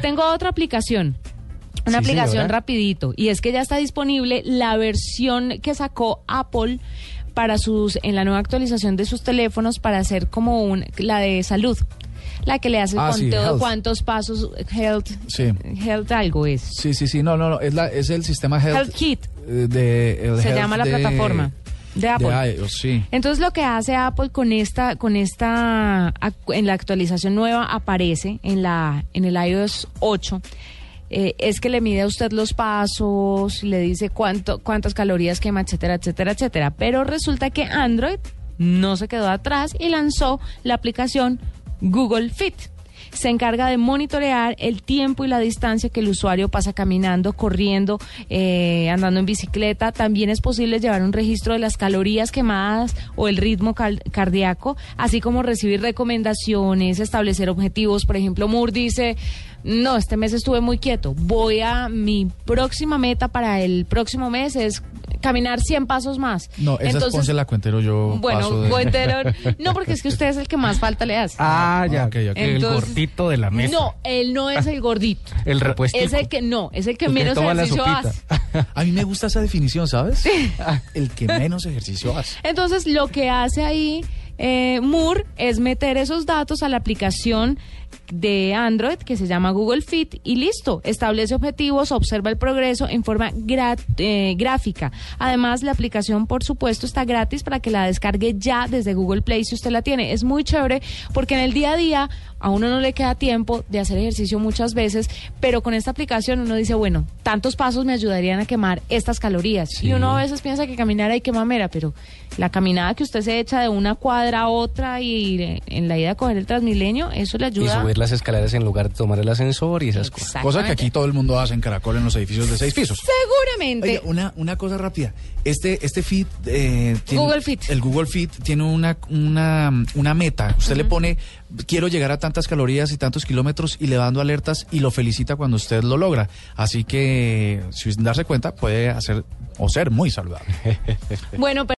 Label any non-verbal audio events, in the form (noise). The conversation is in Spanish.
Tengo otra aplicación. Una Sí, aplicación señora. rapidito. Y es que ya está disponible la versión que sacó Apple para sus, en la nueva actualización de sus teléfonos para hacer como un, la de salud. La que le hace el Ah, sí, conteo de cuántos pasos, health, Sí. health algo es. Sí, sí, sí, no, no, no, es, la, es el sistema Health, Health Kit, eh, de, el se Health llama la de- plataforma de Apple. De iOS, sí. Entonces lo que hace Apple con esta, con esta, en la actualización nueva aparece en la, en el iOS 8, eh, es que le mide a usted los pasos, le dice cuánto, cuántas calorías quema, etcétera, etcétera, etcétera. Pero resulta que Android no se quedó atrás y lanzó la aplicación Google Fit. Se encarga de monitorear el tiempo y la distancia que el usuario pasa caminando, corriendo, eh, andando en bicicleta. También es posible llevar un registro de las calorías quemadas o el ritmo cardíaco, así como recibir recomendaciones, establecer objetivos. Por ejemplo, Moore dice, no, este mes estuve muy quieto. Voy a mi próxima meta para el próximo mes es caminar 100 pasos más. No, esa es Ponce la Cuentero, yo Bueno, paso de... Cuentero, (laughs) no, porque es que usted es el que más falta le hace. Ah, ya, ok, ok. El Entonces- gordito de la mesa. No, él no es el gordito. (laughs) El repuestico. Es el que no, es el que El menos ejercicio hace. (laughs) A mí me gusta esa definición, ¿sabes? El que menos ejercicio hace. Entonces, lo que hace ahí eh, Moore es meter esos datos a la aplicación de Android que se llama Google Fit y listo, establece objetivos, observa el progreso en forma eh, gráfica. Además, la aplicación, por supuesto, está gratis para que la descargue ya desde Google Play si usted la tiene. Es muy chévere porque en el día a día a uno no le queda tiempo de hacer ejercicio muchas veces, pero con esta aplicación uno dice, bueno, tantos pasos me ayudarían a quemar estas calorías. Y uno a veces piensa que caminar hay que mamera, pero la caminada que usted se echa de una cuadra a otra y en la ida a coger el Transmilenio, eso le ayuda. Subir las escaleras en lugar de tomar el ascensor y esas cosas. Cosa que aquí todo el mundo hace en Caracol en los edificios de seis pisos. Seguramente. Oye, una, una cosa rápida. Este, este Fit... eh, tiene- Google Fit. El Google Fit tiene una, una, una meta. Usted le pone, quiero llegar a tantas calorías y tantos kilómetros y le va dando alertas y lo felicita cuando usted lo logra. Así que, sin darse cuenta, puede hacer o ser muy saludable. Bueno, pero